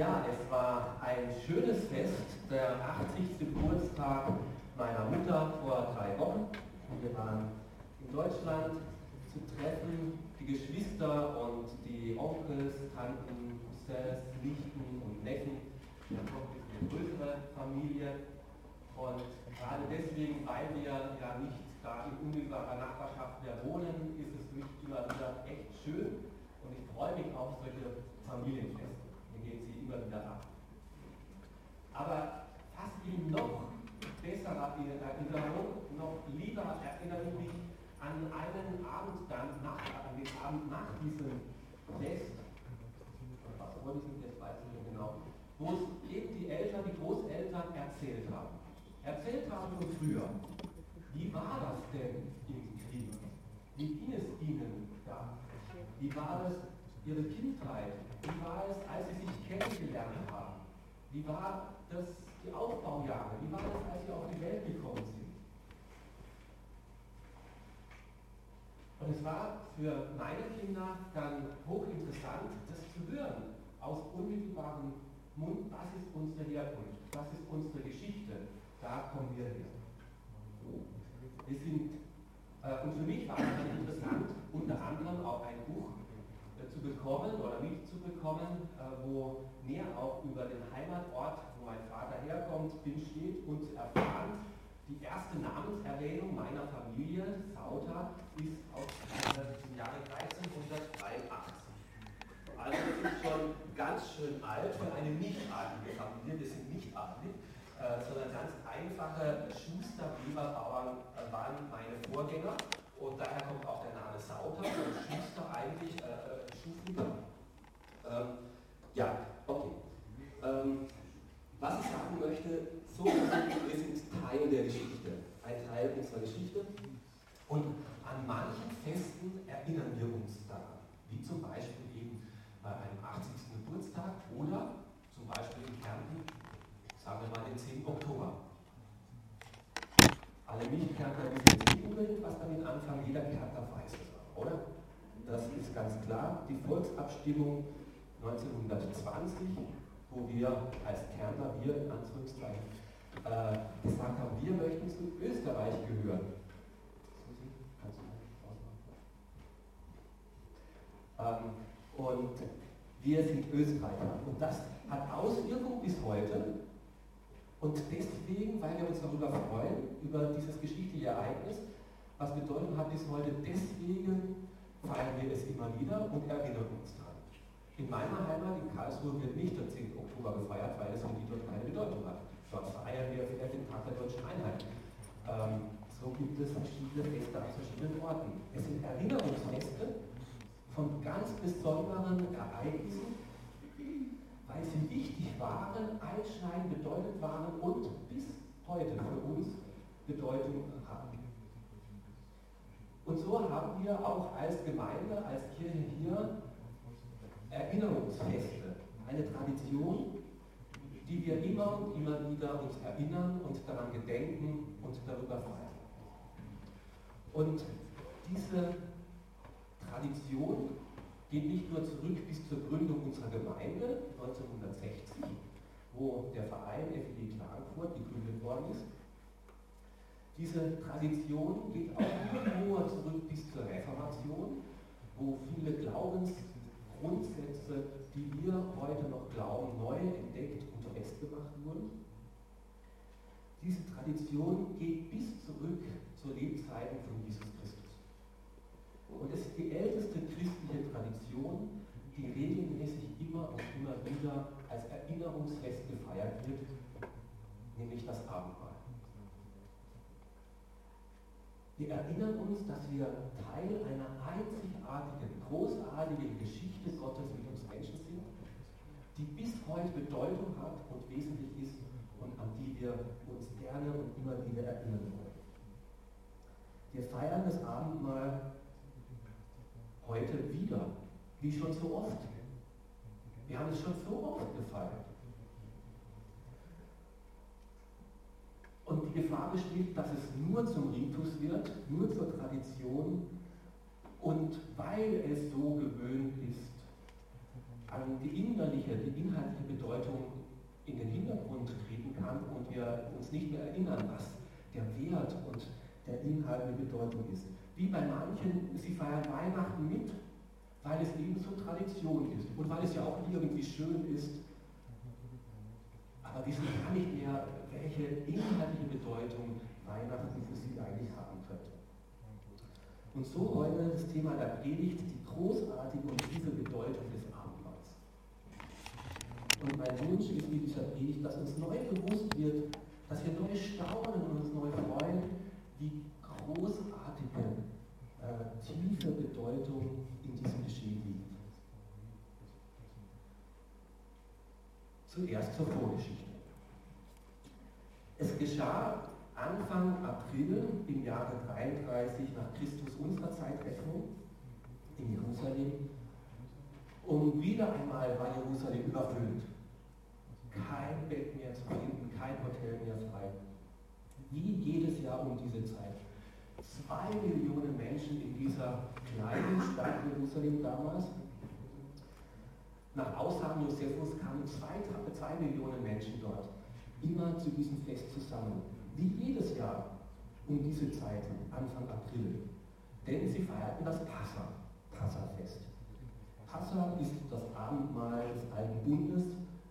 Ja, es war ein schönes Fest, der 80. Geburtstag meiner Mutter vor drei Wochen. Wir waren in Deutschland zu treffen, die Geschwister und die Onkels, Tanten, Cousins, Nichten und Neffen. Wir haben auch eine größere Familie. Und gerade deswegen, weil wir ja nicht da in unmittelbarer Nachbarschaft mehr wohnen, ist es für mich immer wieder echt schön. Und ich freue mich auf solche Familienfeste. Immer wieder ab. Aber fast in noch besserer Erinnerung, noch lieber erinnere ich mich an einen Abend dann, nach, an den Abend nach diesem Fest, was vor diesem Fest weiß ich nicht genau, wo es eben die Eltern, die Großeltern erzählt haben. Erzählt haben von früher. Wie war das denn im Krieg? Wie ging es ihnen da? Wie war es ihre Kindheit? Wie war es, als sie sich kennengelernt haben? Wie war das die Aufbaujahre? Wie war das, als sie auf die Welt gekommen sind? Und es war für meine Kinder dann hochinteressant, das zu hören aus unmittelbarem Mund, was ist unsere Herkunft, was ist unsere Geschichte, da kommen wir her. Wir sind, äh, und für mich war es dann interessant, unter anderem auch ein Buch äh, zu bekommen oder mitzubekommen, äh, wo mehr auch über den Heimatort, wo mein Vater herkommt, drin steht und erfahren, die erste Namenserwähnung meiner Familie, Sauter, ist aus dem Jahre 1383. Also das ist schon ganz schön alt für eine nicht-adlige Familie. Wir sind nicht adlig, äh, sondern ganz einfache Schuster, Weberbauern äh, waren meine Vorgänger. Und daher kommt auch der Name Sauter, Schuster eigentlich äh, Schufiger. Ähm, ja, okay. Ähm, was ich sagen möchte, so wir sind Teil der Geschichte, ein Teil unserer Geschichte. Und an manchen Festen erinnern wir uns daran, wie zum Beispiel eben bei einem 80. Geburtstag oder zum Beispiel in Kärnten, sagen wir mal den 10. Oktober. Alle Nicht-Kärntner wissen jetzt nicht unbedingt, was damit anfangen, jeder Kärntner weiß es oder? Das ist ganz klar. Die Volksabstimmung 1920 wo wir als Kärntner, wir in Anführungszeichen, äh, gesagt haben, wir möchten zu Österreich gehören. Ähm, und wir sind Österreicher. Und das hat Auswirkungen bis heute. Und deswegen, weil wir uns darüber freuen, über dieses geschichtliche Ereignis, was Bedeutung hat bis heute, deswegen feiern wir es immer wieder und erinnern uns daran. In meiner Heimat in Karlsruhe wird nicht der 10. Oktober gefeiert, weil es für die dort keine Bedeutung hat. Dort feiern wir vielleicht den Tag der deutschen Einheit. Ähm, so gibt es verschiedene Feste an verschiedenen Orten. Es sind Erinnerungsfeste von ganz besonderen Ereignissen, weil sie wichtig waren, einschneidend bedeutet waren und bis heute für uns Bedeutung haben. Und so haben wir auch als Gemeinde, als Kirche hier Erinnerungsfeste, eine Tradition, die wir immer und immer wieder uns erinnern und daran gedenken und darüber feiern. Und diese Tradition geht nicht nur zurück bis zur Gründung unserer Gemeinde 1960, wo der Verein FEG Klagenfurt gegründet worden ist. Diese Tradition geht auch nicht nur zurück bis zur Reformation, wo viele Glaubens- Grundsätze, die wir heute noch glauben, neu entdeckt und festgemacht wurden. Diese Tradition geht bis zurück zur Lebzeiten von Jesus Christus. Und es ist die älteste christliche Tradition, die regelmäßig immer und immer wieder als Erinnerungsfest gefeiert wird, nämlich das Abendmahl. Wir erinnern uns, dass wir Teil einer einzigartigen, großartigen Geschichte Gottes mit uns Menschen sind, die bis heute Bedeutung hat und wesentlich ist und an die wir uns gerne und immer wieder erinnern wollen. Wir feiern das Abendmahl heute wieder, wie schon so oft. Wir haben es schon so oft gefeiert. Und die Gefahr besteht, dass es nur zum Ritus wird, nur zur Tradition und weil es so gewöhnt ist, an die innerliche, die inhaltliche Bedeutung in den Hintergrund treten kann und wir uns nicht mehr erinnern, was der Wert und der Inhalt der Bedeutung ist. Wie bei manchen, sie feiern Weihnachten mit, weil es eben so Tradition ist und weil es ja auch irgendwie schön ist, aber wissen gar nicht mehr, welche inhaltliche Bedeutung Weihnachten für sie eigentlich haben könnte. Und so heute das Thema der Predigt, die großartige und tiefe Bedeutung des Abendmahls. Und mein Wunsch ist mit dieser Predigt, dass uns neu bewusst wird, dass wir neu staunen und uns neu freuen, wie großartige, äh, tiefe Bedeutung in diesem Geschehen liegt. Zuerst zur Vorgeschichte. Es geschah Anfang April im Jahre 33 nach Christus unserer Zeitrechnung in Jerusalem. Und wieder einmal war Jerusalem überfüllt. Kein Bett mehr zu finden, kein Hotel mehr frei. Wie jedes Jahr um diese Zeit. Zwei Millionen Menschen in dieser kleinen Stadt Jerusalem damals. Nach Aussagen Josephus kamen zwei, zwei Millionen Menschen dort immer zu diesem Fest zusammen wie jedes Jahr um diese Zeit, Anfang April. Denn sie feierten das Passa, Passafest. Passa ist das Abendmahl des Alten Bundes,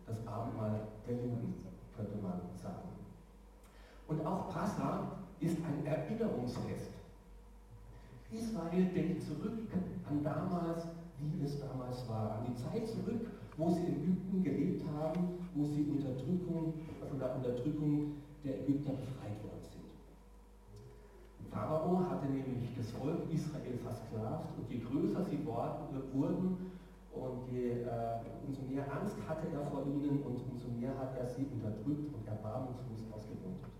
das Abendmahl der Juden, könnte man sagen. Und auch Passa ist ein Erinnerungsfest. Israel denkt zurück an damals, wie es damals war, an die Zeit zurück, wo sie in Ägypten gelebt haben, wo sie Unterdrückung, von der Unterdrückung der Ägypter befreit worden sind. Pharao hatte nämlich das Volk Israel versklavt und je größer sie wurden und je, äh, umso mehr Angst hatte er vor ihnen und umso mehr hat er sie unterdrückt und erbarmungslos ausgebeutet.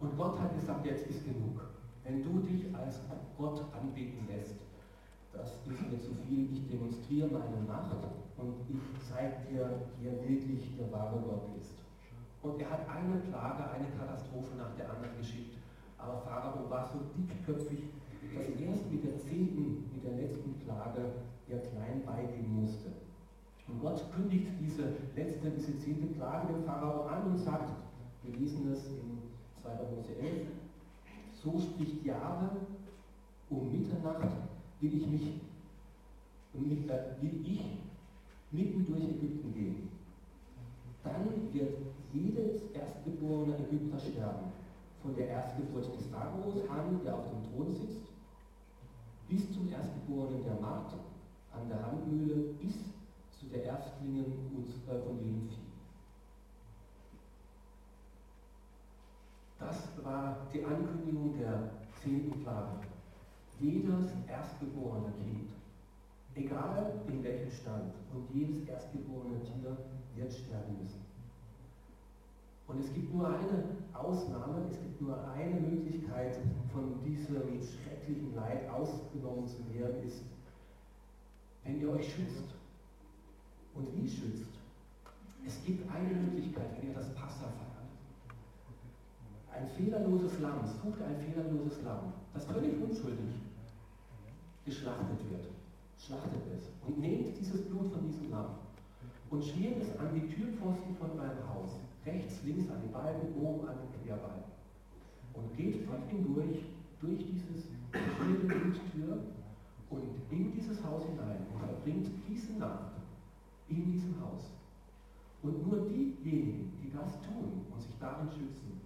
Und Gott hat gesagt, jetzt ist genug. Wenn du dich als Gott anbeten lässt, das ist mir zu viel, ich demonstriere meine Macht und ich zeige dir, wer wirklich der wahre Gott ist. Und er hat eine Plage, eine Katastrophe nach der anderen geschickt. Aber Pharao war so dickköpfig, dass erst mit der zehnten, mit der letzten Plage er klein beigeben musste. Und Gott kündigt diese letzte, diese zehnte Plage dem Pharao an und sagt, wir lesen es in 2. Mose 11, so spricht Jahwe, um Mitternacht will ich mich, äh, will ich mitten durch Ägypten gehen. Dann wird jedes erstgeborene Ägypter sterben, von der Erstgeburt des Pharaos an, der auf dem Thron sitzt, bis zum Erstgeborenen der Magd an der Handmühle, bis zu der Erstlingen äh, von jedem Vieh. Das war die Ankündigung der zehnten Plage. Jedes erstgeborene Kind, egal in welchem Stand, und jedes erstgeborene Tier wird sterben müssen. Und es gibt nur eine Ausnahme, es gibt nur eine Möglichkeit, von diesem schrecklichen Leid ausgenommen zu werden, ist, wenn ihr euch schützt. Und wie schützt? Es gibt eine Möglichkeit, wenn ihr das Passa feiert. Ein fehlerloses Lamm, sucht ein fehlerloses Lamm, das völlig unschuldig geschlachtet wird. Schlachtet es und nehmt dieses Blut von diesem Lamm und schmiert es an die Türpfosten von eurem Haus rechts, links an die Balken, oben an den Querbalken. Und geht von hindurch, durch dieses schwere Bluttür und in dieses Haus hinein und verbringt diese Nacht in diesem Haus. Und nur diejenigen, die das tun und sich darin schützen,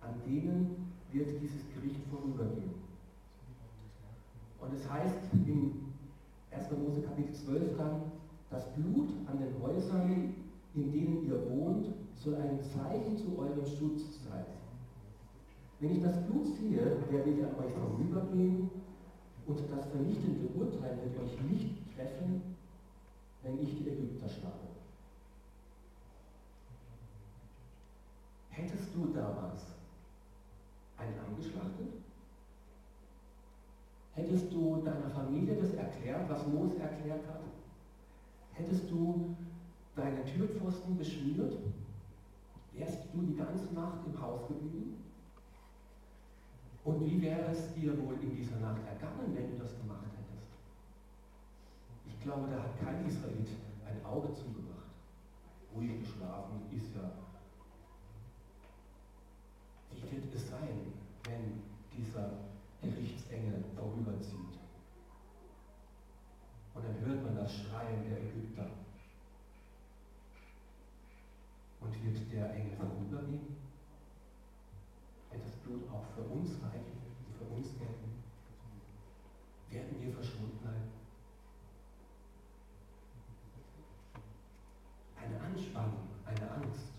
an denen wird dieses Gericht vorübergehen. Und es heißt in 1. Mose Kapitel 12 dann, das Blut an den Häusern, in denen ihr wohnt, soll ein Zeichen zu eurem Schutz sein. Wenn ich das Blut sehe, werde ich an euch vorübergehen und das vernichtende Urteil wird euch nicht treffen, wenn ich die Ägypter schlage. Hättest du damals ein Lamm geschlachtet? Hättest du deiner Familie das erklärt, was Mose erklärt hat? Hättest du deine Türpfosten beschmiert? Wärst du die ganze Nacht im Haus geblieben? Und wie wäre es dir wohl in dieser Nacht ergangen, wenn du das gemacht hättest? Ich glaube, da hat kein Israelit ein Auge zugemacht. Ruhig geschlafen ist ja. Wie wird es sein, wenn dieser Gerichtsengel vorüberzieht? Und dann hört man das Schreien der Ägypter. Und wird der Engel vorübergehen? Wird das Blut auch für uns reichen, für uns gelten? Werden wir verschont bleiben? Eine Anspannung, eine Angst,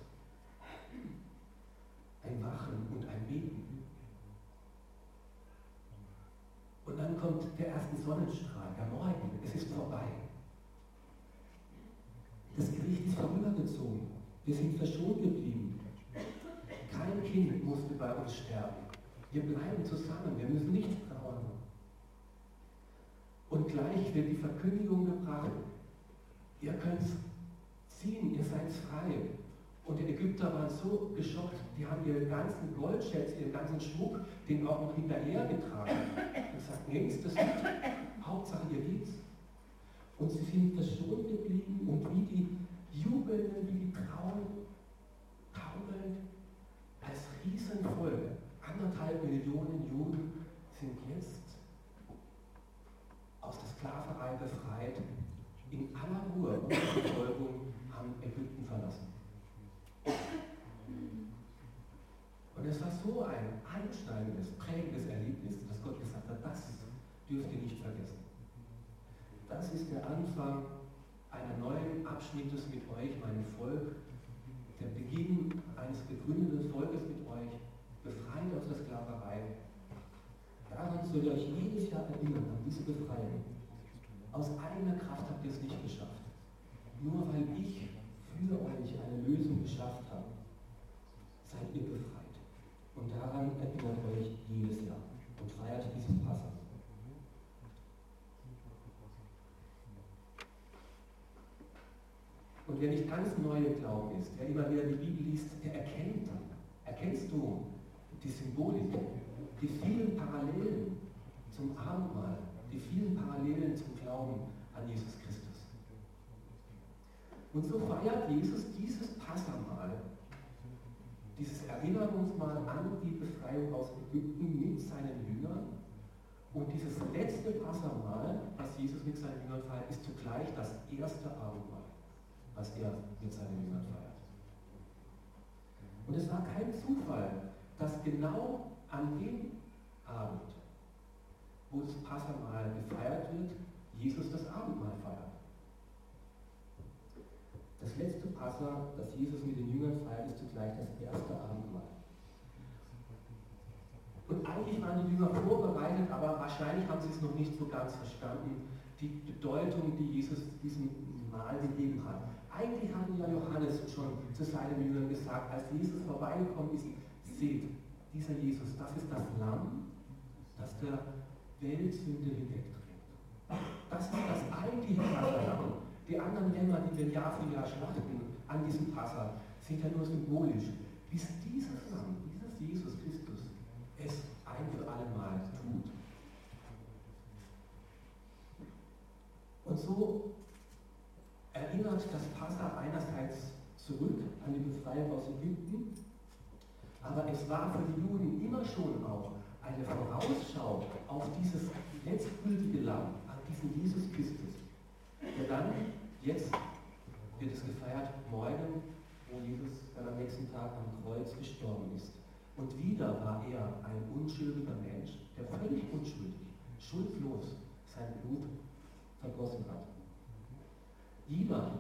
ein Wachen und ein Beten. Und dann kommt der erste Sonnenstrahl, der Morgen, es ist vorbei. Das Gericht ist vorübergezogen. Wir sind verschont geblieben. Kein Kind musste bei uns sterben. Wir bleiben zusammen, wir müssen nicht trauern. Und gleich wird die Verkündigung gebracht, ihr könnt ziehen, ihr seid frei. Und die Ägypter waren so geschockt, die haben ihren ganzen Goldschätze, ihren ganzen Schmuck, den auch noch hinterher getragen. Und gesagt, nehmt das nicht. Hauptsache ihr geht's. Und sie sind verschont geblieben und wie die Jubelnden, wie die Trauen, taumelnd, als Riesenfolge, anderthalb Millionen Juden sind jetzt aus der Sklaverei befreit, in aller Ruhe, ohne Verfolgung, haben Ägypten verlassen. Und es war so ein einschneidendes, prägendes Erlebnis, dass Gott gesagt hat, das dürft ihr nicht vergessen. Das ist der Anfang einer neuen Abschnittes mit euch, meinem Volk, der Beginn eines gegründeten Volkes mit euch, befreit aus der Sklaverei. Daran sollt ihr euch jedes Jahr erinnern, an diese Befreiung. Aus eigener Kraft habt ihr es nicht geschafft. Nur weil ich für euch eine Lösung geschafft habe, seid ihr befreit. Und daran erinnert euch jedes Jahr und feiert diesen Passa. Und wer nicht ganz neu im Glauben ist, wer immer wieder die Bibel liest, der erkennt dann. Erkennst du die Symbolik, die vielen Parallelen zum Abendmahl, die vielen Parallelen zum Glauben an Jesus Christus. Und so feiert Jesus dieses Passamal, dieses Erinnerungsmal an die Befreiung aus Ägypten mit seinen Jüngern. Und dieses letzte Passamal, was Jesus mit seinen Jüngern feiert, ist zugleich das erste Abendmahl was er mit seinen Jüngern feiert. Und es war kein Zufall, dass genau an dem Abend, wo das Passamal gefeiert wird, Jesus das Abendmahl feiert. Das letzte Passa, das Jesus mit den Jüngern feiert, ist zugleich das erste Abendmahl. Und eigentlich waren die Jünger vorbereitet, aber wahrscheinlich haben sie es noch nicht so ganz verstanden, die Bedeutung, die Jesus diesem Mahl gegeben hat. Eigentlich hatte ja Johannes schon zu seinen Jüngern gesagt, als Jesus vorbeigekommen ist, seht, dieser Jesus, das ist das Lamm, das der Weltsünde hinwegträgt. Das war das eigentliche Passalam. Die anderen Lämmer, die wir Jahr für Jahr schlachten an diesem Passa, sind ja nur symbolisch. Bis dieses Lamm, dieses Jesus Christus, es ein für alle Mal tut. Und so erinnert das Passa einerseits zurück an die Befreiung aus Ägypten, aber es war für die Juden immer schon auch eine Vorausschau auf dieses letztgültige Lamm, an diesen Jesus Christus, der dann, jetzt wird es gefeiert, morgen, wo Jesus dann am nächsten Tag am Kreuz gestorben ist. Und wieder war er ein unschuldiger Mensch, der völlig unschuldig, schuldlos sein Blut vergossen hat. Lieber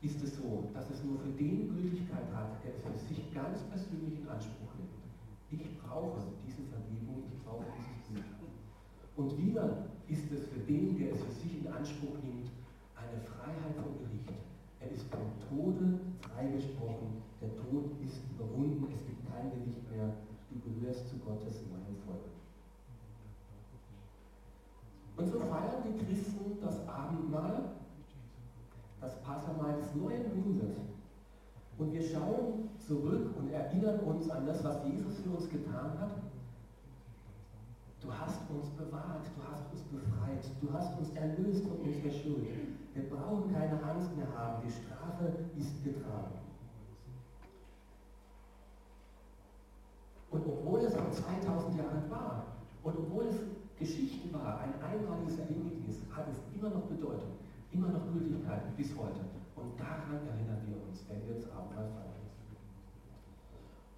ist es so, dass es nur für den Gültigkeit hat, der es für sich ganz persönlich in Anspruch nimmt. Ich brauche diese Vergebung, ich brauche dieses Blut. Und wieder ist es für den, der es für sich in Anspruch nimmt, eine Freiheit vom Gericht. Er ist vom Tode freigesprochen, der Tod ist überwunden, es gibt kein Gericht mehr, du gehörst zu Gottes neuem Volk. Und so feiern die Christen das Abendmahl das Passamal des neuen Bundes. Und wir schauen zurück und erinnern uns an das, was Jesus für uns getan hat. Du hast uns bewahrt, du hast uns befreit, du hast uns erlöst von unserer Schuld. Wir brauchen keine Angst mehr haben. Die Strafe ist getragen. Und obwohl es auch 2000 Jahre war und obwohl es Geschichte war, ein einmaliges Erlebnis, hat es immer noch Bedeutung, immer noch Gültigkeit bis heute. Und daran erinnern wir uns, wenn wir das Abendmahl feiern.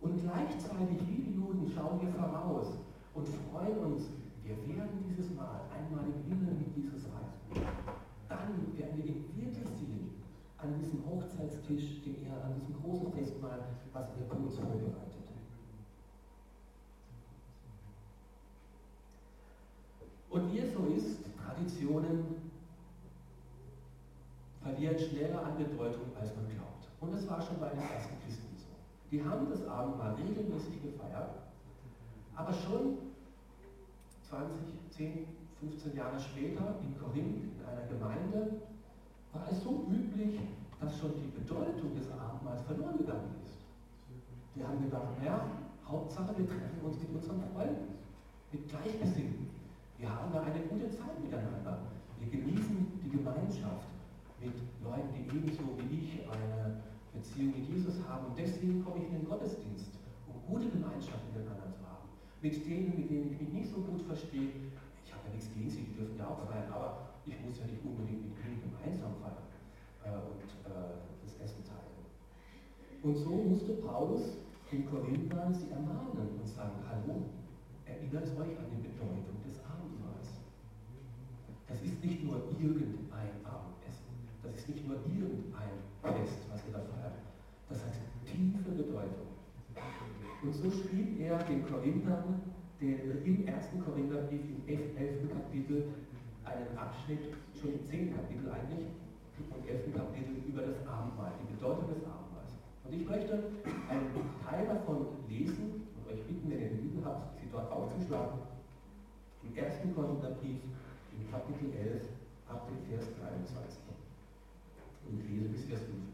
Und gleichzeitig, wie die Juden, schauen wir voraus und freuen uns, wir werden dieses Mal einmal im Himmel mit Jesus reisen. Dann werden wir ihn wirklich sehen an diesem Hochzeitstisch, den er an diesem großen Festmahl, was er für uns vorbereitet. Und wie es so ist, Traditionen verlieren schneller an Bedeutung, als man glaubt. Und das war schon bei den ersten Christen so. Die haben das Abendmahl regelmäßig gefeiert, aber schon 20, 10, 15 Jahre später in Korinth, in einer Gemeinde, war es so üblich, dass schon die Bedeutung des Abendmahls verloren gegangen ist. Die haben gedacht, naja, Hauptsache wir treffen uns mit unseren Freunden, mit Gleichgesinnten. Wir haben da eine gute Zeit miteinander. Wir genießen die Gemeinschaft mit Leuten, die ebenso wie ich eine Beziehung mit Jesus haben. Und deswegen komme ich in den Gottesdienst, um gute Gemeinschaft miteinander zu haben. Mit denen, mit denen ich mich nicht so gut verstehe. Ja nichts gegen sie, die dürfen ja auch feiern, aber ich muss ja nicht unbedingt mit ihnen gemeinsam feiern äh, und äh, das Essen teilen. Und so musste Paulus in Korinthern sie ermahnen und sagen, hallo, erinnert euch an die Bedeutung des Abendmahls. Das ist nicht nur irgendein Abendessen, das ist nicht nur irgendein Fest, was ihr da feiert. Das hat tiefe Bedeutung. Und so schrieb er den Korinthern den, im ersten Korintherbrief im 11. Kapitel einen Abschnitt, schon im 10. Kapitel eigentlich, und 11. Kapitel über das Abendmahl, die Bedeutung des Abendmahls. Und ich möchte einen Teil davon lesen und euch bitten, wenn ihr die Bibel habt, sie dort aufzuschlagen. Im ersten Korintherbrief, im Kapitel 11, ab dem Vers 23. Und ich lese bis Vers 29.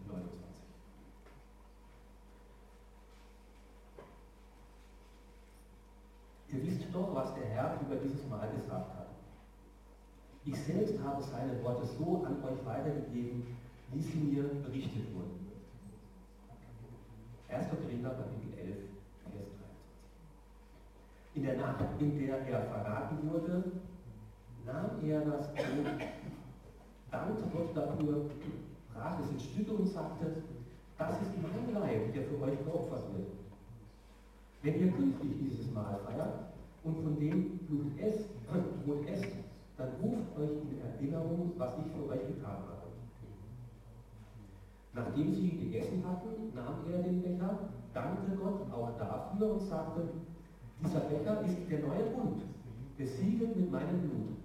Ihr wisst doch, was der Herr über dieses Mal gesagt hat. Ich selbst habe seine Worte so an euch weitergegeben, wie sie mir berichtet wurden. 1. Korinther, Kapitel 11, Vers 23. In der Nacht, in der er verraten wurde, nahm er das Brot, dankte Gott dafür, brach es in Stücke und sagte, das ist mein Leib, der für euch geopfert wird. Wenn ihr künftig dieses Mahl feiert und von dem Blut esst, Brot esst, dann ruft euch in Erinnerung, was ich für euch getan habe. Nachdem sie gegessen hatten, nahm er den Becher, dankte Gott auch dafür und sagte, dieser Becher ist der neue Bund, besiegelt mit meinem Blut.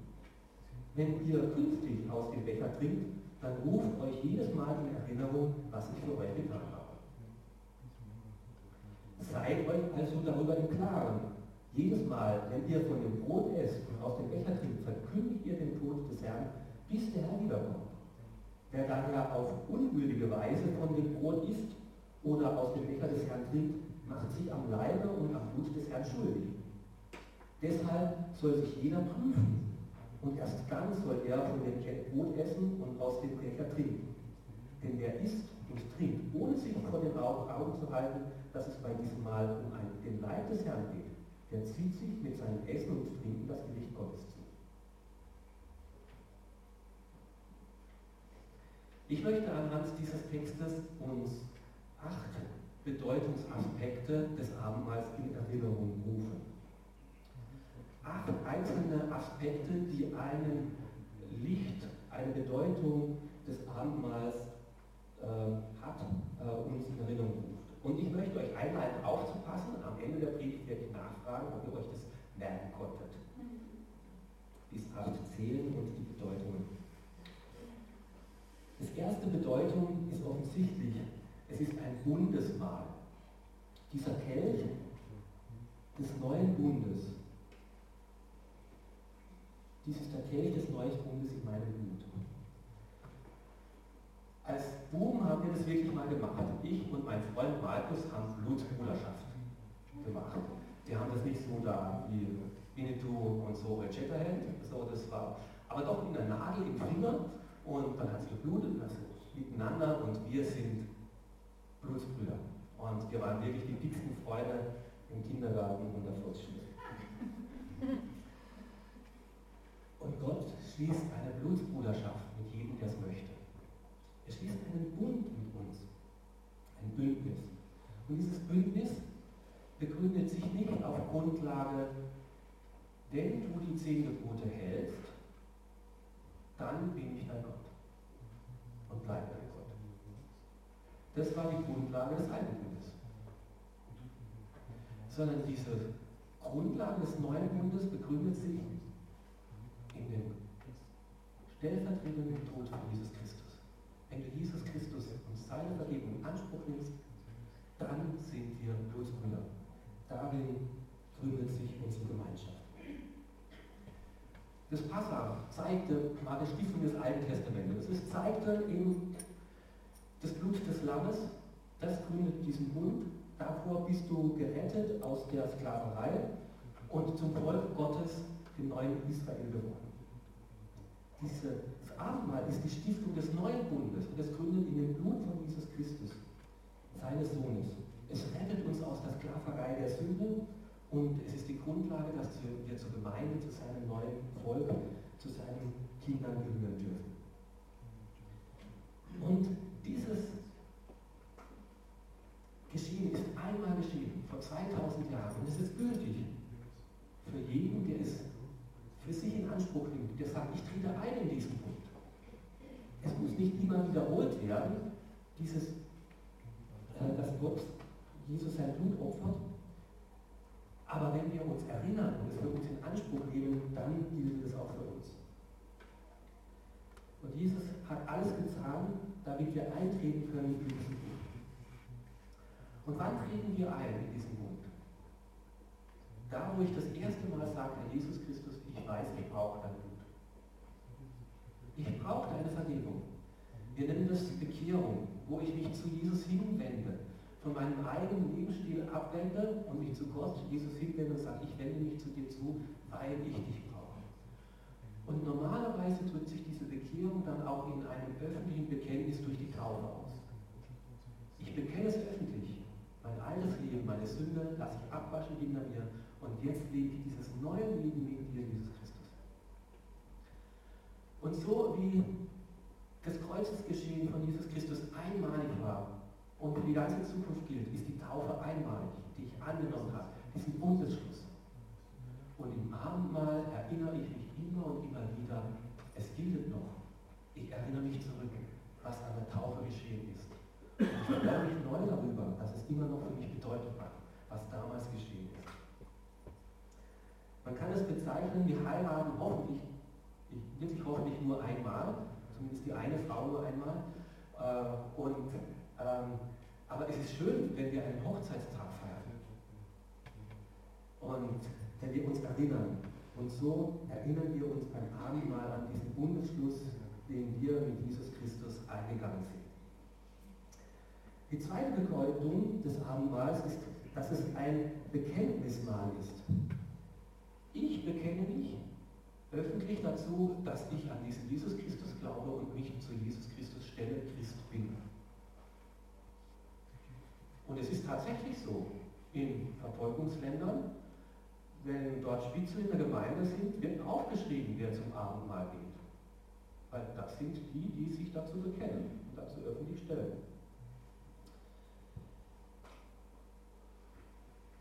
Wenn ihr künftig aus dem Becher trinkt, dann ruft euch jedes Mal in Erinnerung, was ich für euch getan habe. Seid euch also darüber im Klaren. Jedes Mal, wenn ihr von dem Brot esst und aus dem Becher trinkt, verkündigt ihr den Tod des Herrn, bis der Herr wiederkommt. Wer daher auf unwürdige Weise von dem Brot isst oder aus dem Becher des Herrn trinkt, macht sich am Leibe und am Blut des Herrn schuldig. Deshalb soll sich jeder prüfen, und erst dann soll er von dem Brot essen und aus dem Becher trinken. Denn wer isst und trinkt, ohne sich vor den Augen zu halten, dass es bei diesem Mal um einen, den Leib des Herrn geht, der zieht sich mit seinem Essen und Trinken das Gericht Gottes zu. Ich möchte anhand dieses Textes uns acht Bedeutungsaspekte des Abendmahls in Erinnerung rufen acht einzelne Aspekte, die einen Licht, eine Bedeutung des Abendmahls äh, hat, äh, uns in Erinnerung ruft. Und ich möchte euch einleiten, aufzupassen. Am Ende der Predigt werde ich nachfragen, ob ihr euch das merken konntet. Bis acht zählen und die Bedeutungen. Das erste Bedeutung ist offensichtlich, es ist ein Bundesmahl. Dieser Kelch des neuen Bundes dies ist der Kelch des Neuen Bundes in meinem Blut. Als Buben haben wir das wirklich mal gemacht. Ich und mein Freund Markus haben Blutbruderschaft gemacht. Die haben das nicht so da wie Winnetou und so Shatterhand, so das war, aber doch mit einer Nadel im Finger Und dann hat sie geblutet, also miteinander und wir sind Blutsbrüder. Und wir waren wirklich die dicksten Freunde im Kindergarten und der Volksschule. Und Gott schließt eine Blutsbruderschaft mit jedem, der es möchte. Er schließt einen Bund mit uns, ein Bündnis. Und dieses Bündnis begründet sich nicht auf Grundlage, wenn du die zehn Gebote hältst, dann bin ich dein Gott und bleib dein Gott. Das war die Grundlage des Alten Bundes. Sondern diese Grundlage des neuen Bundes begründet sich in dem stellvertretenden Tod von Jesus Christus. Wenn du Jesus Christus und seine Vergebung in Anspruch nimmst, dann sind wir Blutsbrüder. Darin gründet sich unsere Gemeinschaft. Das Passa zeigte mal die Stiftung des Alten Testamentes. Es zeigte eben das Blut des Lammes, das gründet diesen Bund. Davor bist du gerettet aus der Sklaverei und zum Volk Gottes, dem neuen Israel geworden. Diese, Abendmahl ist die Stiftung des neuen Bundes und es gründet in dem Blut von Jesus Christus, seines Sohnes. Es rettet uns aus der Sklaverei der Sünde und es ist die Grundlage, dass wir zur Gemeinde, zu seinem neuen Volk, zu seinen Kindern gehören dürfen. Und dieses Geschehen ist einmal geschehen, vor 2000 Jahren. Und es ist gültig für jeden, der es für sich in Anspruch nimmt, der sagt, ich trete ein in diesen Punkt. Es muss nicht immer wiederholt werden, dieses, äh, dass Gott Jesus sein Blut opfert. Aber wenn wir uns erinnern und es für uns in Anspruch nehmen, dann gilt es auch für uns. Und Jesus hat alles getan, damit wir eintreten können in diesen Bund. Und wann treten wir ein in diesen Bund? Da, wo ich das erste Mal sage, Jesus Christus, ich weiß, ich brauche dein Blut. Ich brauche deine Vergebung. Wir nennen das Bekehrung, wo ich mich zu Jesus hinwende, von meinem eigenen Lebensstil abwende und mich zu Gott, Jesus hinwende und sage, ich wende mich zu dir zu, weil ich dich brauche. Und normalerweise drückt sich diese Bekehrung dann auch in einem öffentlichen Bekenntnis durch die Taufe aus. Ich bekenne es öffentlich. Mein altes Leben, meine Sünde lasse ich abwaschen hinter mir und jetzt lebe ich dieses neue Leben mit dir, Jesus. Und so wie das Kreuzesgeschehen von Jesus Christus einmalig war und für die ganze Zukunft gilt, ist die Taufe einmalig, die ich angenommen habe, diesen Bundesschluss. Und im Abendmahl erinnere ich mich immer und immer wieder, es gilt noch. Ich erinnere mich zurück, was an der Taufe geschehen ist. Und ich freue mich neu darüber, dass es immer noch für mich Bedeutung hat, was damals geschehen ist. Man kann es bezeichnen, wir heiraten hoffentlich, wirklich hoffentlich nur einmal, zumindest die eine Frau nur einmal. Äh, und, ähm, aber es ist schön, wenn wir einen Hochzeitstag feiern. Und wenn wir uns erinnern. Und so erinnern wir uns beim Abendmahl an diesen Bundesschluss, den wir mit Jesus Christus eingegangen sind. Die zweite Bedeutung des Abendmahls ist, dass es ein Bekenntnismahl ist. Ich bekenne mich öffentlich dazu, dass ich an diesen Jesus Christus glaube und mich zu Jesus Christus stelle, Christ bin. Und es ist tatsächlich so, in Verfolgungsländern, wenn dort Spitzel in der Gemeinde sind, wird aufgeschrieben, wer zum Abendmahl geht. Weil das sind die, die sich dazu bekennen und dazu öffentlich stellen.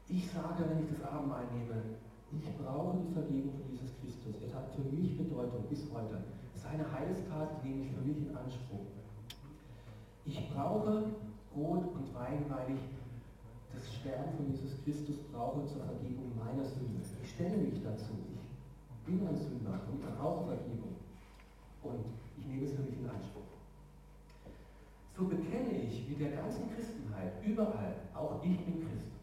Ich sage, wenn ich das Abendmahl nehme, ich brauche die Vergebung von Jesus Christus. Es hat für mich Bedeutung bis heute. Seine Heilstat nehme ich für mich in Anspruch. Ich brauche Brot und Wein, weil ich das Sterben von Jesus Christus brauche zur Vergebung meiner Sünde. Ich stelle mich dazu. Ich bin ein Sünder und brauche Vergebung. Und ich nehme es für mich in Anspruch. So bekenne ich mit der ganzen Christenheit überall, auch ich bin Christ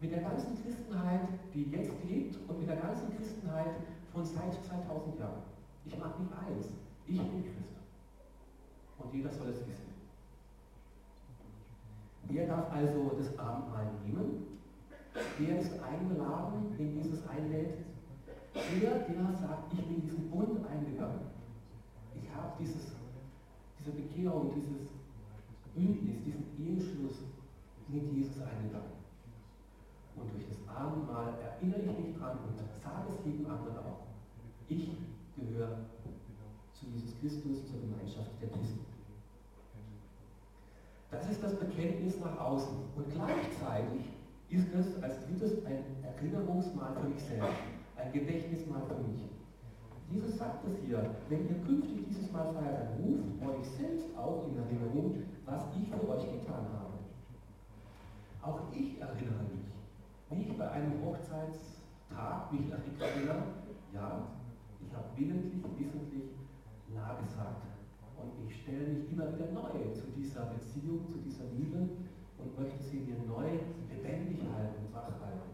mit der ganzen Christenheit, die jetzt lebt und mit der ganzen Christenheit von seit 2000 Jahren. Ich mache nicht eins. Ich bin Christ. Und jeder soll es wissen. Wer darf also das Abendmahl nehmen? Wer ist eingeladen, den Jesus einlädt? Der, der sagt, ich bin diesen Bund eingegangen. habe dieses, diese Bekehrung, dieses Bündnis, diesen Eheschluss mit Jesus eingegangen. Und durch das Abendmahl erinnere ich mich dran und sage es jedem anderen auch. Ich gehöre zu Jesus Christus, zur Gemeinschaft der Christen. Das ist das Bekenntnis nach außen. Und gleichzeitig ist es als drittes ein Erinnerungsmal für mich selbst, ein Gedächtnismal für mich. Jesus sagt es hier, wenn ihr künftig dieses Mal feiert, dann ruft euch selbst auch in Erinnerung, was ich für euch getan habe. Auch ich erinnere mich, wie ich bei einem Hochzeitstag mich erinnere, ja, ich habe willentlich, wissentlich La gesagt. Und ich stelle mich immer wieder neu zu dieser Beziehung, zu dieser Liebe und möchte sie mir neu lebendig halten und wach halten.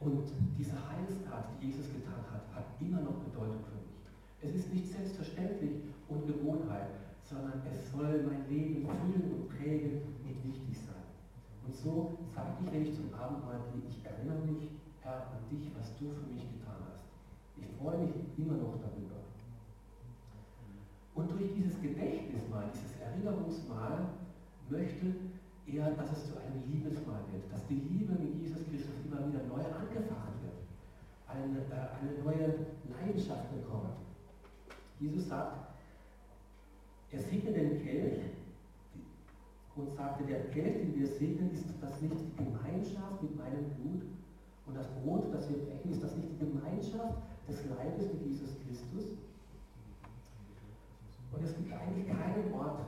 Und diese Heilstat, die Jesus getan hat, hat immer noch Bedeutung für mich. Es ist nicht selbstverständlich und Gewohnheit, sondern es soll mein Leben füllen und prägen und wichtig sein. Und so sage ich, wenn ich zum Abendmahl ich erinnere mich, Herr, an dich, was du für mich getan hast. Ich freue mich immer noch darüber. Und durch dieses Gedächtnismal, dieses Erinnerungsmal, möchte eher, dass es zu einem Liebesmal wird, dass die Liebe mit Jesus Christus immer wieder neu angefacht wird, eine, äh, eine neue Leidenschaft bekommt. Jesus sagt, er segne den Kelch und sagte, der Kelch, den wir segnen, ist das nicht die Gemeinschaft mit meinem Blut und das Brot, das wir brechen, ist das nicht die Gemeinschaft des Leibes mit Jesus Christus? Und es gibt eigentlich keinen Ort,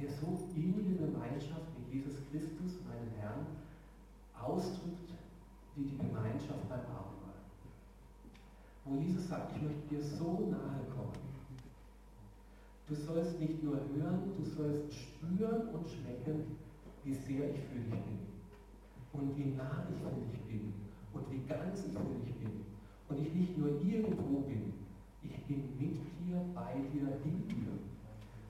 der so innige Gemeinschaft mit Jesus Christus, meinem Herrn, ausdrückt wie die Gemeinschaft beim Abendmahl. Wo Jesus sagt, ich möchte dir so nahe kommen. Du sollst nicht nur hören, du sollst spüren und schmecken, wie sehr ich für dich bin. Und wie nah ich für dich bin. Und wie ganz ich für dich bin. Und ich nicht nur irgendwo bin, ich bin mit dir, bei dir, in dir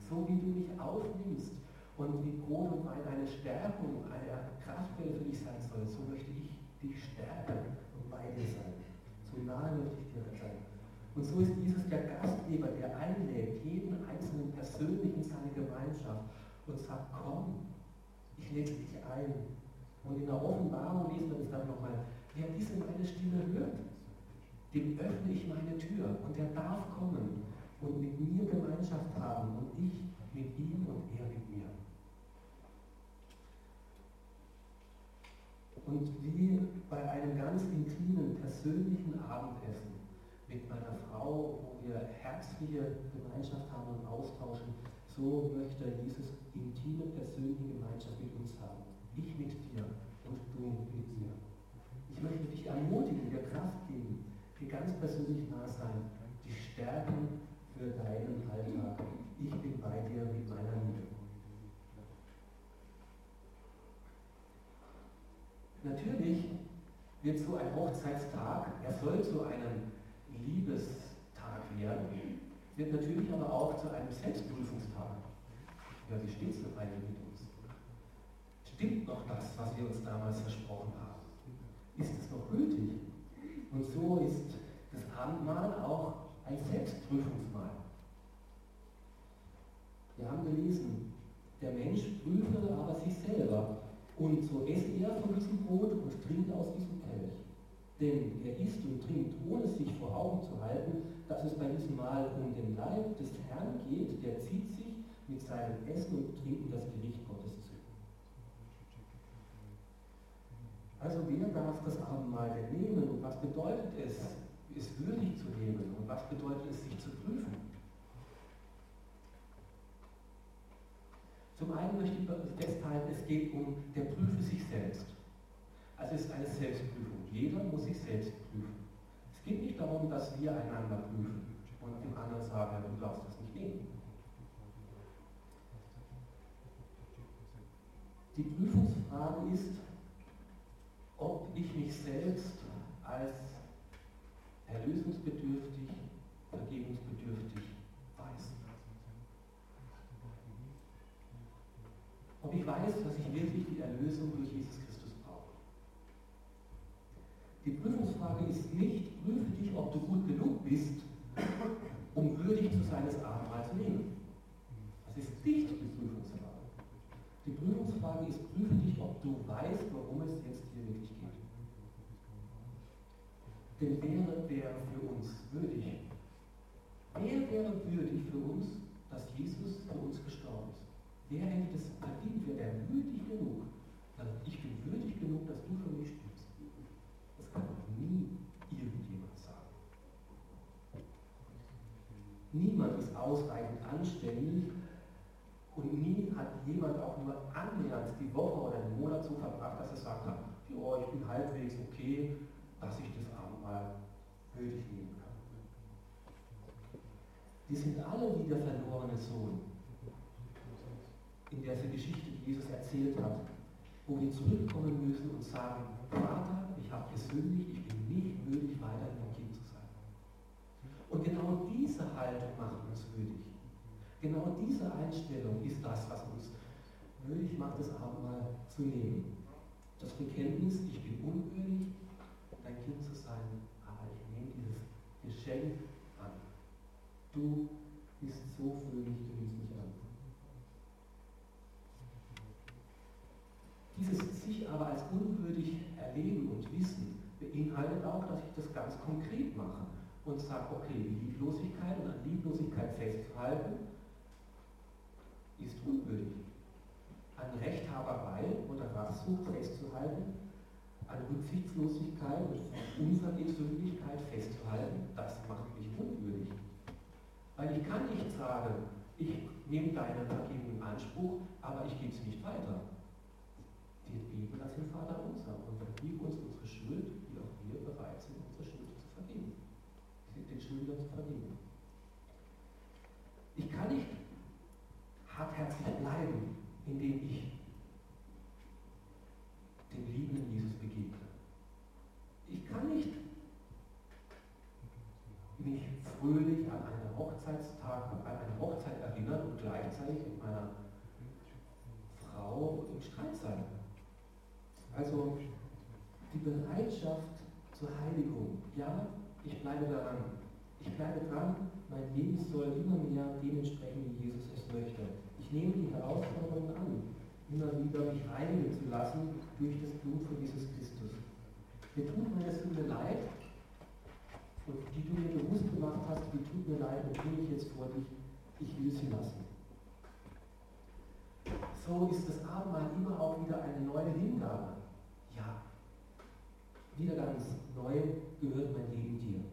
so wie du mich aufnimmst und wie Brot und eine Stärkung, eine Kraftquelle für dich sein soll, so möchte ich dich stärken und bei dir sein. So nahe möchte ich dir sein. Und so ist Jesus der Gastgeber, der einlädt, jeden Einzelnen persönlich in seine Gemeinschaft und sagt, komm, ich lade dich ein. Und in der Offenbarung lesen wir das dann nochmal, wer diese meine Stimme hört, dem öffne ich meine Tür und der darf kommen und mit mir Gemeinschaft haben und ich mit ihm und er mit mir. Und wie bei einem ganz intimen, persönlichen Abendessen mit meiner Frau, wo wir herzliche Gemeinschaft haben und austauschen, so möchte Jesus intime, persönliche Gemeinschaft mit uns haben. Ich mit dir und du mit mir. Ich möchte dich ermutigen, dir Kraft geben, dir ganz persönlich nah sein, dich stärken für deinen Alltag. Ich bin bei dir mit meiner Liebe. Natürlich wird so ein Hochzeitstag, er soll zu einem Liebestag werden, wird natürlich aber auch zu einem Selbstprüfungstag. Ja, wie steht es noch einmal mit uns? Stimmt noch das, was wir uns damals versprochen haben? Ist es noch gültig? Und so ist das Abendmahl auch ein Selbstprüfungsmal. Wir haben gelesen, der Mensch prüfe aber sich selber und so esse er von diesem Brot und trinkt aus diesem Kelch. Denn er isst und trinkt, ohne sich vor Augen zu halten, dass es bei diesem Mal um den Leib des Herrn geht, der zieht sich mit seinem Essen und Trinken das Gericht Gottes zu. Also wer darf das Abendmahl denn nehmen und was bedeutet es, es würdig zu nehmen und was bedeutet es, sich zu prüfen? Zum einen möchte ich festhalten, es geht um, der prüfe sich selbst. Also ist eine Selbstprüfung. Jeder muss sich selbst prüfen. Es geht nicht darum, dass wir einander prüfen und dem anderen sagen, du darfst das nicht nehmen. Die Prüfungsfrage ist, ob ich mich selbst als erlösungsbedürftig, vergebungsbedürftig weiß. Ob ich weiß, dass ich wirklich die Erlösung durch Jesus. Die Prüfungsfrage ist nicht, prüfe dich, ob du gut genug bist, um würdig zu sein, das Abendmahl zu nehmen. Das ist nicht die Prüfungsfrage. Die Prüfungsfrage ist, prüfe dich, ob du weißt, worum es jetzt hier wirklich geht. Denn wäre der für uns würdig? Wer wäre würdig für uns, dass Jesus für uns gestorben ist? Wer hätte das verdient? Wäre er würdig genug? Also ich bin würdig genug, dass du für mich stirbst. Das kann doch nie irgendjemand sagen. Niemand ist ausreichend anständig und nie hat jemand auch nur annähernd die Woche oder den Monat so verbracht, dass er sagen kann, oh, ich bin halbwegs okay, dass ich das Abendmahl würdig nehmen kann. Die sind alle wie der verlorene Sohn in der Geschichte Jesus erzählt hat, wo wir zurückkommen müssen und sagen, Vater, ich habe gesündigt, ich bin nicht würdig, weiterhin ein Kind zu sein. Und genau diese Haltung macht uns würdig. Genau diese Einstellung ist das, was uns würdig macht, das Abendmahl zu nehmen. Das Bekenntnis, ich bin unwürdig, dein Kind zu sein, aber ich nehme dieses Geschenk an. Du bist so fröhlich, du nimmst mich an. Dieses sich aber als unwürdig erleben und wissen beinhaltet auch, dass ich das ganz konkret mache und sage, okay, Lieblosigkeit und an Lieblosigkeit festzuhalten ist unwürdig. An Rechthaberei oder Rachsucht festzuhalten, an Rücksichtslosigkeit und Unversöhnlichkeit festzuhalten, das macht mich unwürdig. Weil ich kann nicht sagen, ich nehme deine Vergebung in Anspruch, aber ich gebe es nicht weiter wir beten das im Vater unser und vergib uns unsere Schuld, wie auch wir bereit sind, unsere Schuld zu vergeben. Zu vergeben. Ich kann nicht hartherzig bleiben, indem ich dem liebenden Jesus begegne. Ich kann nicht mich fröhlich an einen Hochzeitstag, an eine Hochzeit erinnern und gleichzeitig mit meiner Frau im Streit sein. Also die Bereitschaft zur Heiligung. Ja, ich bleibe daran. Ich bleibe dran, mein Leben soll immer mehr dementsprechend, wie Jesus es möchte. Ich nehme die Herausforderungen an, immer wieder mich reinigen zu lassen durch das Blut von Jesus Christus. Mir tut meine Sünde leid und die du mir bewusst gemacht hast, die tut mir leid und bringe ich jetzt vor dich. Ich will sie lassen. So ist das Abendmahl immer auch wieder eine neue Hingabe ja, wieder ganz neu gehört mein Leben dir.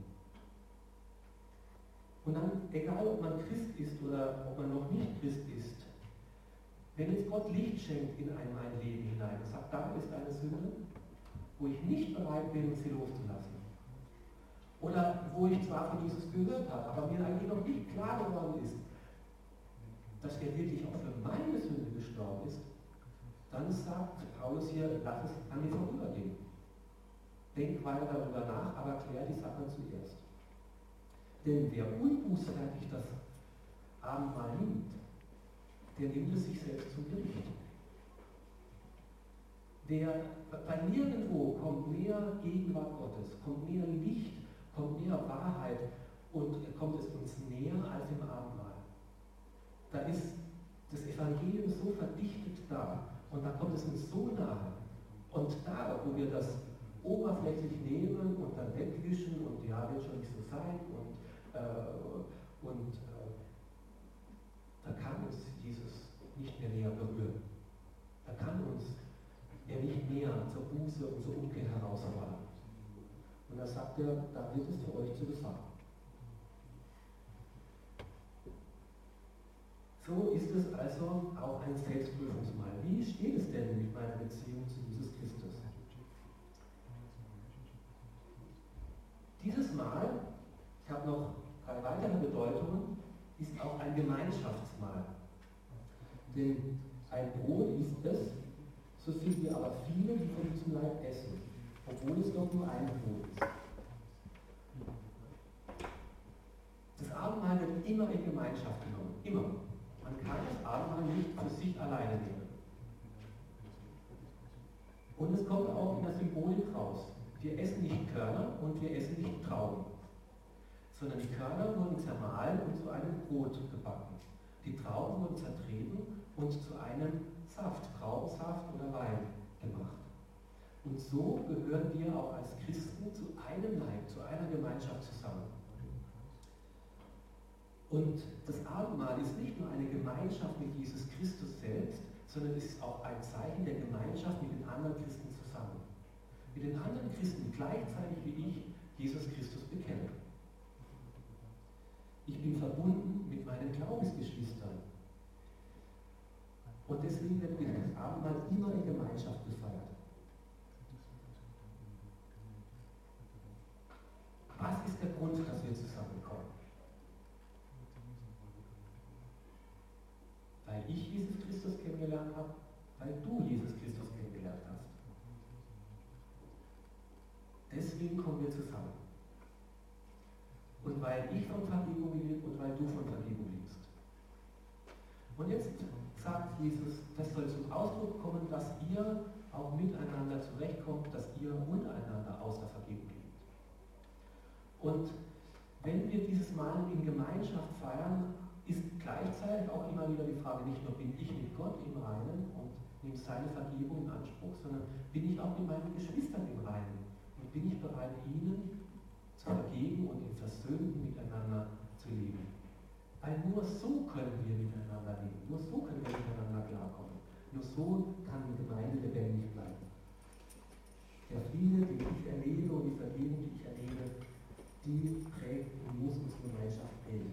Und dann, egal ob man Christ ist oder ob man noch nicht Christ ist, wenn jetzt Gott Licht schenkt in ein, mein Leben hinein und sagt, da ist eine Sünde, wo ich nicht bereit bin, sie loszulassen. Oder wo ich zwar von Jesus gehört habe, aber mir eigentlich noch nicht klar geworden ist, dass er wirklich auch für meine Sünde gestorben ist, dann sagt Paulus hier, lass es an dir vorübergehen. Denk weiter darüber nach, aber klär die Sache zuerst. Denn wer unbußfertig das Abendmahl nimmt, der nimmt es sich selbst zum Gericht. Der, bei nirgendwo kommt mehr Gegenwart Gottes, kommt mehr Licht, kommt mehr Wahrheit und kommt es uns näher als im Abendmahl. Da ist das Evangelium so verdichtet da, und dann kommt es uns so nahe. Und da, wo wir das oberflächlich nehmen und dann wegwischen und ja, wird schon nicht so sein und, äh, und äh, da kann uns Jesus nicht mehr näher berühren. Da kann uns er nicht mehr zur Buße und zur Umkehr herausfordern. Und da sagt er, da wird es für euch zu Gefahr. So ist es also auch ein Selbstprüfungsmal. Wie steht es denn mit meiner Beziehung zu Jesus Christus? Dieses Mal, ich habe noch drei weitere Bedeutungen, ist auch ein Gemeinschaftsmahl. Denn ein Brot ist es, so sind wir aber viele, die von diesem Leib essen, obwohl es doch nur ein Brot ist. Das Abendmahl wird immer in Gemeinschaft genommen, immer. Man kann das Abendmahl nicht für sich alleine nehmen. Und es kommt auch in der Symbolik raus. Wir essen nicht Körner und wir essen nicht Trauben, sondern die Körner wurden zermahlen und zu einem Brot gebacken. Die Trauben wurden zertreten und zu einem Saft, Traubensaft oder Wein gemacht. Und so gehören wir auch als Christen zu einem Leib, zu einer Gemeinschaft zusammen. Und das Abendmahl ist nicht nur eine Gemeinschaft mit Jesus Christus selbst, sondern es ist auch ein Zeichen der Gemeinschaft mit den anderen Christen zusammen. Mit den anderen Christen, gleichzeitig wie ich Jesus Christus bekennen. Ich bin verbunden mit meinen Glaubensgeschwistern. Und deswegen wird das Abendmahl immer in Gemeinschaft gefeiert. Was ist der Grund, dass wir zusammenkommen? Weil ich Jesus Christus kennengelernt habe, weil du Jesus Christus kennengelernt hast. Deswegen kommen wir zusammen. Und weil ich von Vergebung will und weil du von Vergebung liebst. Und jetzt sagt Jesus, das soll zum Ausdruck kommen, dass ihr auch miteinander zurechtkommt, dass ihr untereinander außer Vergebung liebt. Und wenn wir dieses Mal in Gemeinschaft feiern, ist gleichzeitig auch immer wieder die Frage, nicht nur bin ich mit Gott im Reinen und nehme seine Vergebung in Anspruch, sondern bin ich auch mit meinen Geschwistern im Reinen und bin ich bereit, ihnen zu vergeben und in Versöhnung miteinander zu leben. Weil nur so können wir miteinander leben, nur so können wir miteinander klarkommen. Nur so kann die Gemeinde lebendig bleiben. Der Friede, den ich erlebe und die Vergebung, die ich erlebe, die prägt und muss unsere Gemeinschaft prägen.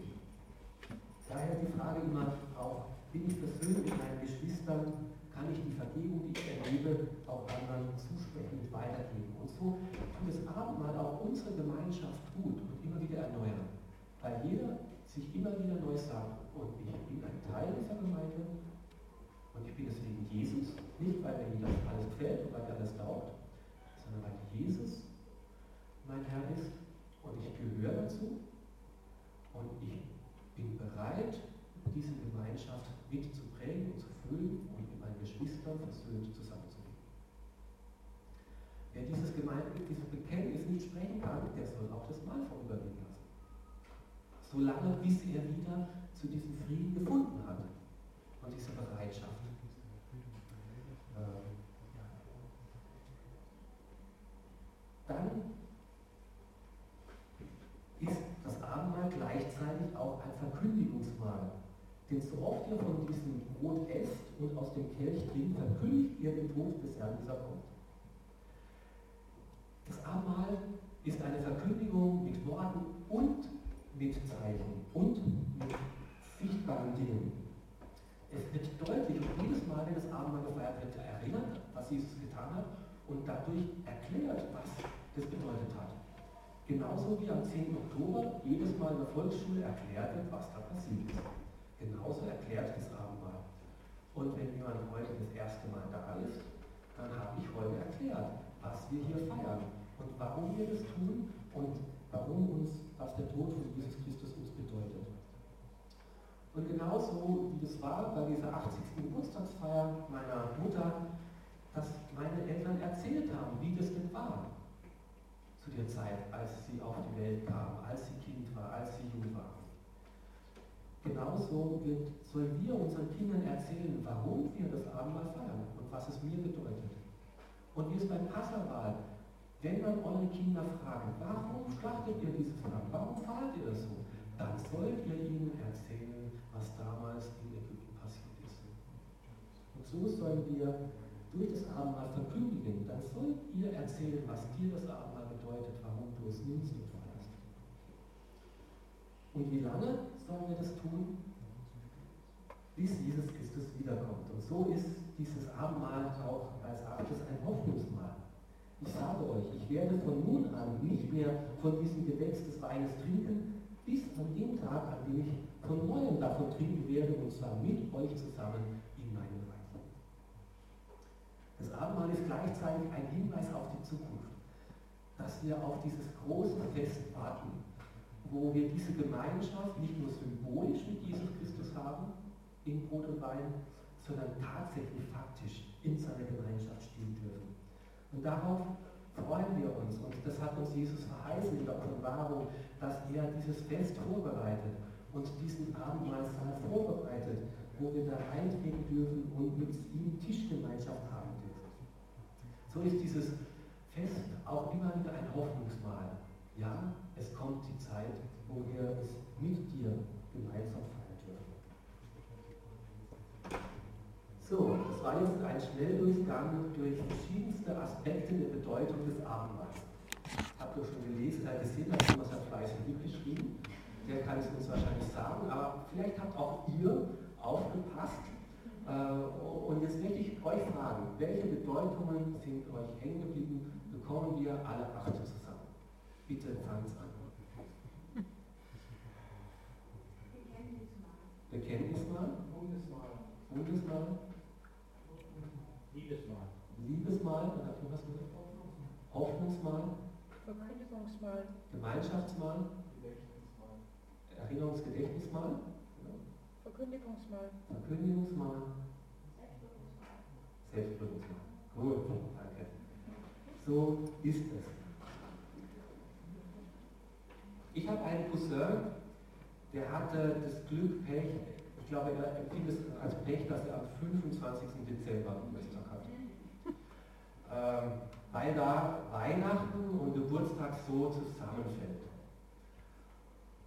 Daher die Frage immer auch, bin ich persönlich meinen Geschwistern, kann ich die Vergebung, die ich erlebe, auch anderen zusprechen und weitergeben. Und so tut das Abendmahl auch unsere Gemeinschaft gut und immer wieder erneuern. Weil jeder sich immer wieder neu sagt, und ich bin ein Teil dieser Gemeinde und ich bin deswegen Jesus, nicht weil mir das alles gefällt und weil mir alles taugt, sondern weil Jesus mein Herr ist und ich gehöre dazu und ich bin bereit, diese Gemeinschaft mitzuprägen und zu füllen und mit meinen Geschwistern versöhnt zusammenzuleben. Wer dieses, Gemeinde, dieses Bekenntnis nicht sprechen kann, der soll auch das Mal vorübergehen lassen. Solange bis er wieder zu diesem Frieden gefunden hat und diese Bereitschaft. Ähm, dann ist das Abendmahl gleichzeitig auch ein Verkündigungsmahl. Denn so oft ihr von diesem Brot esst und aus dem Kelch trinkt, verkündigt ihr den Tod des Herrn, dieser kommt. Das Abendmahl ist eine Verkündigung mit Worten und mit Zeichen und mit sichtbaren Dingen. Es wird deutlich und jedes Mal, wenn das Abendmahl gefeiert wird, erinnert, was Jesus getan hat und dadurch erklärt, was das bedeutet hat. Genauso wie am 10. Oktober jedes Mal in der Volksschule erklärt wird, was da passiert ist. Genauso erklärt das Abendmahl. Und wenn jemand heute das erste Mal da ist, dann habe ich heute erklärt, was wir hier feiern und warum wir das tun und warum uns, was der Tod von Jesus Christus uns bedeutet. Und genauso wie das war bei dieser 80. Geburtstagsfeier meiner Mutter, dass meine Eltern erzählt haben, wie das denn war zu der Zeit, als sie auf die Welt kam, als sie Kind war, als sie jung war. Genauso wird, sollen wir unseren Kindern erzählen, warum wir das Abendmahl feiern und was es mir bedeutet. Und wie es beim Passawahl, wenn man eure Kinder fragt, warum schlachtet ihr dieses Lamm, warum fahrt ihr das so, dann sollt ihr ihnen erzählen, was damals in Ägypten passiert ist. Und so sollen wir durch das Abendmahl verkündigen, dann sollt ihr erzählen, was dir das Abendmahl bedeutet, warum du es nimmst und feierst. Und wie lange sollen wir das tun? Bis Jesus Christus wiederkommt. Und so ist dieses Abendmahl auch als Abschluss ein Hoffnungsmahl. Ich sage euch, ich werde von nun an nicht mehr von diesem Gewächs des Weines trinken, bis an den Tag, an dem ich von neuem davon trinken werde, und zwar mit euch zusammen. Das Abendmahl ist gleichzeitig ein Hinweis auf die Zukunft dass wir auf dieses große Fest warten, wo wir diese Gemeinschaft nicht nur symbolisch mit Jesus Christus haben, in Brot und Wein, sondern tatsächlich faktisch in seiner Gemeinschaft stehen dürfen. Und darauf freuen wir uns, und das hat uns Jesus verheißen in der Offenbarung, dass er dieses Fest vorbereitet und diesen Abendmahlsaal vorbereitet, wo wir da eintreten dürfen und mit ihm Tischgemeinschaft haben. So ist dieses Fest auch immer wieder ein Hoffnungsmahl. Ja, es kommt die Zeit, wo wir es mit dir gemeinsam feiern dürfen. So, das war jetzt ein Schnelldurchgang durch verschiedenste Aspekte der Bedeutung des Abendmahls. Habt ihr schon gelesen, da gesehen, da Thomas hat fleißig mitgeschrieben. Der kann es uns wahrscheinlich sagen, aber vielleicht habt auch ihr aufgepasst. Äh, und jetzt möchte ich euch fragen, welche Bedeutungen sind euch hängen geblieben? Bekommen wir alle acht zusammen? Bitte fangt an. Bekenntnismal. Bundesmal. Liebesmahl. Liebesmal. Dann habt ihr was gesagt? Hoffnungsmal. Verkündigungsmal. Gemeinschaftsmal. Gedächtnismahl. Erinnerungsgedächtnismal. Verkündigungsmal. Verkündigungsmal. Selbstbildungsmal. Gut, danke. So ist es. Ich habe einen Cousin, der hatte das Glück, Pech, ich glaube, er empfindet es als Pech, dass er am 25. Dezember Geburtstag hat. Ähm, weil da Weihnachten und Geburtstag so zusammenfällt.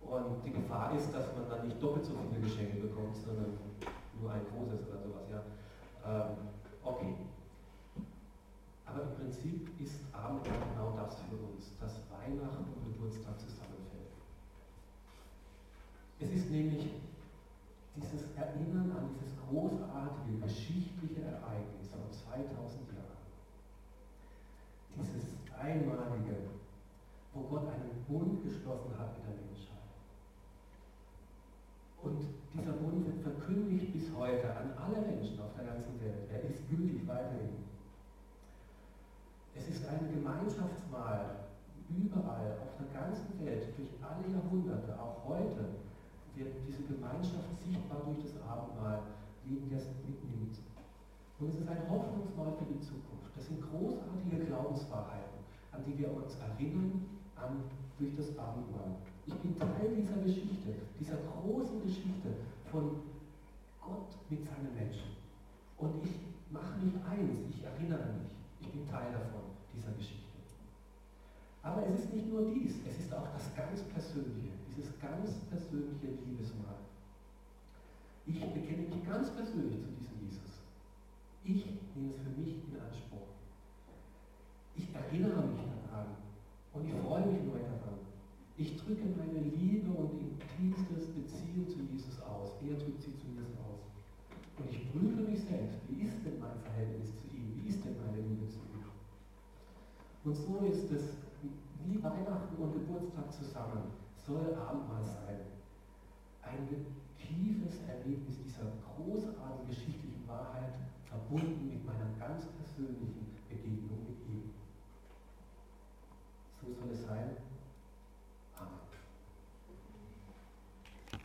Und die Gefahr ist, dass man dann nicht doppelt so viele Geschenke bekommt, sondern nur ein großes oder sowas. Ja. Ähm, okay. Aber im Prinzip ist Abendmahl genau das für uns, dass Weihnachten und Geburtstag zusammenfällt. Es ist nämlich dieses Erinnern an dieses großartige geschichtliche Ereignis vor 2000 Jahren. Dieses einmalige, wo Gott einen Bund geschlossen hat. Und dieser Bund wird verkündigt bis heute an alle Menschen auf der ganzen Welt. Er ist gültig weiterhin. Es ist ein Gemeinschaftsmahl überall auf der ganzen Welt, durch alle Jahrhunderte, auch heute wird diese Gemeinschaft sichtbar durch das Abendmahl, jeden, der es mitnimmt. Und es ist ein Hoffnungsmahl für die Zukunft. Das sind großartige Glaubenswahrheiten, an die wir uns erinnern an, durch das Abendmahl. Ich bin Teil dieser Geschichte, dieser großen Geschichte von Gott mit seinen Menschen. Und ich mache mich eins, ich erinnere mich, ich bin Teil davon, dieser Geschichte. Aber es ist nicht nur dies, es ist auch das ganz Persönliche, dieses ganz persönliche Liebesmahl. Ich bekenne mich ganz persönlich zu diesem Jesus. Ich nehme es für mich in Anspruch. Ich erinnere mich daran und ich freue mich neu daran. Ich drücke meine Liebe und intimstes Beziehung zu Jesus aus. Er drückt sie zu mir aus. Und ich prüfe mich selbst. Wie ist denn mein Verhältnis zu ihm? Wie ist denn meine Liebe zu ihm? Und so ist es wie Weihnachten und Geburtstag zusammen. Soll Abendmahl sein. Ein tiefes Erlebnis dieser großartigen geschichtlichen Wahrheit verbunden mit meiner ganz persönlichen Begegnung mit ihm. So soll es sein.